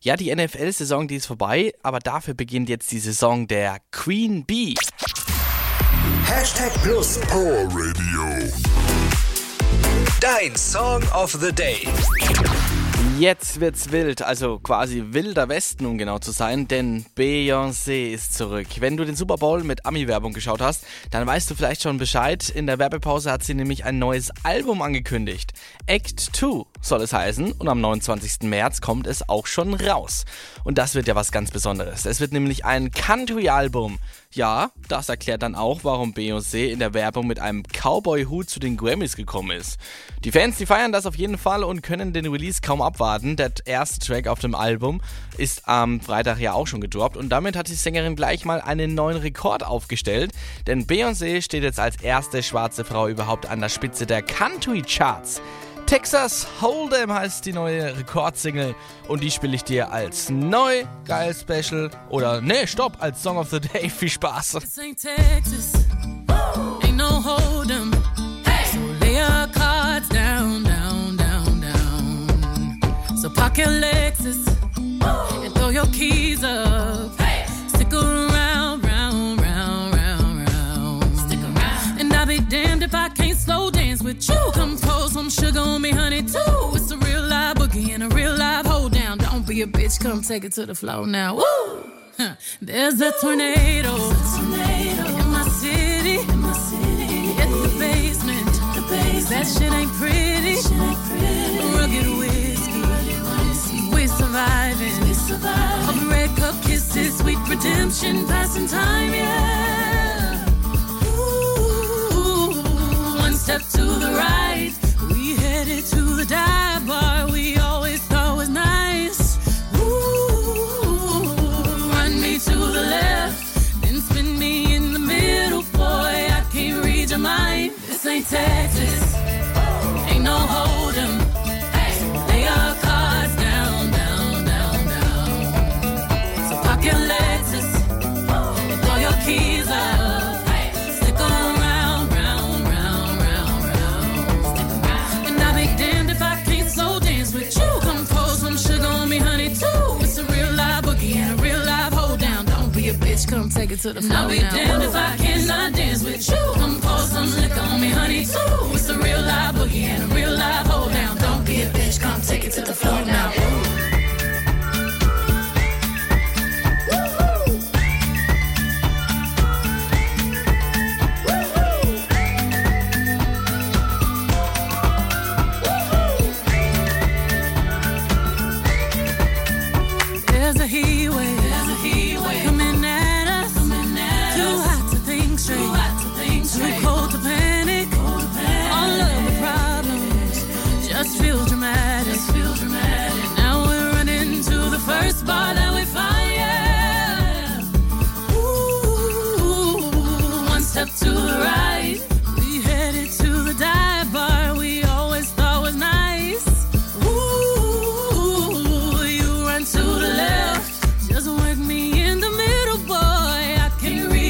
Ja, die NFL-Saison, die ist vorbei, aber dafür beginnt jetzt die Saison der Queen Bee. Hashtag Plus Power Radio. Dein Song of the Day. Jetzt wird's wild, also quasi wilder Westen, um genau zu sein, denn Beyoncé ist zurück. Wenn du den Super Bowl mit Ami-Werbung geschaut hast, dann weißt du vielleicht schon Bescheid. In der Werbepause hat sie nämlich ein neues Album angekündigt. Act 2 soll es heißen und am 29. März kommt es auch schon raus. Und das wird ja was ganz Besonderes. Es wird nämlich ein Country-Album. Ja, das erklärt dann auch, warum Beyoncé in der Werbung mit einem Cowboy-Hut zu den Grammys gekommen ist. Die Fans, die feiern das auf jeden Fall und können den Release kaum abwarten. Der erste Track auf dem Album ist am Freitag ja auch schon gedroppt und damit hat die Sängerin gleich mal einen neuen Rekord aufgestellt, denn Beyoncé steht jetzt als erste schwarze Frau überhaupt an der Spitze der Country Charts. Texas Hold'em heißt die neue Rekordsingle und die spiele ich dir als neu, geil Special oder nee, stopp, als Song of the Day. Viel Spaß. This ain't Texas. Ain't no hold'em. So lay your cards down, down, down, down. So park your Lexus and throw your keys up. Stick around, round, round, round, round. Stick around. And I'll be damned if I can't slow dance with you. Come some sugar on me, honey, too. It's a real live boogie and a real live hold down. Don't be a bitch, come take it to the floor now. Woo! There's a tornado. In my city. Hit the basement. That shit ain't pretty. Rugged whiskey. We're surviving. Of red cup kisses, sweet redemption, passing time, headed a bitch, come take it to the floor. I'll be damned if I cannot dance with you. Come pour some liquor on me, honey, too. It's a real live boogie and a real live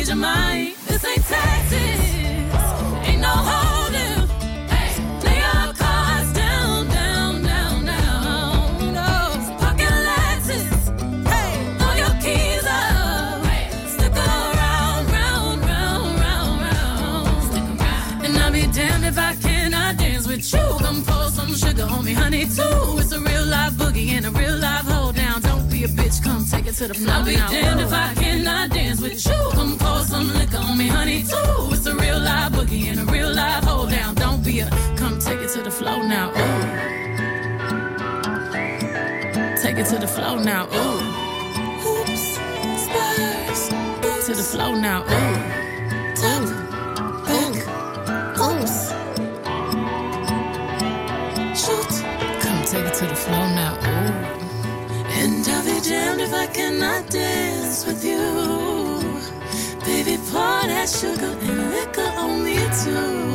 can't your mind. This ain't Texas. Ain't no holding. Lay your cards down, down, down, down. No, pocket Lexus. Hey, throw your keys up. Stick around, round, round, round, round. Stick around. And I'll be damned if I cannot dance with you. Come pour some sugar me, honey, too. It's a real it to the floor. I'll be damned if I cannot dance with you. Come pour some liquor on me, honey, too. It's a real live boogie and a real live hold down. Don't be a come take it to the floor now. Ooh. Take it to the floor now. Ooh. Hoops, spurs, to the floor now. Ooh. Tap, back, oops. Shoot, come take it to the floor now. Ooh. If I dance with you. Baby, pour that sugar and liquor on me too.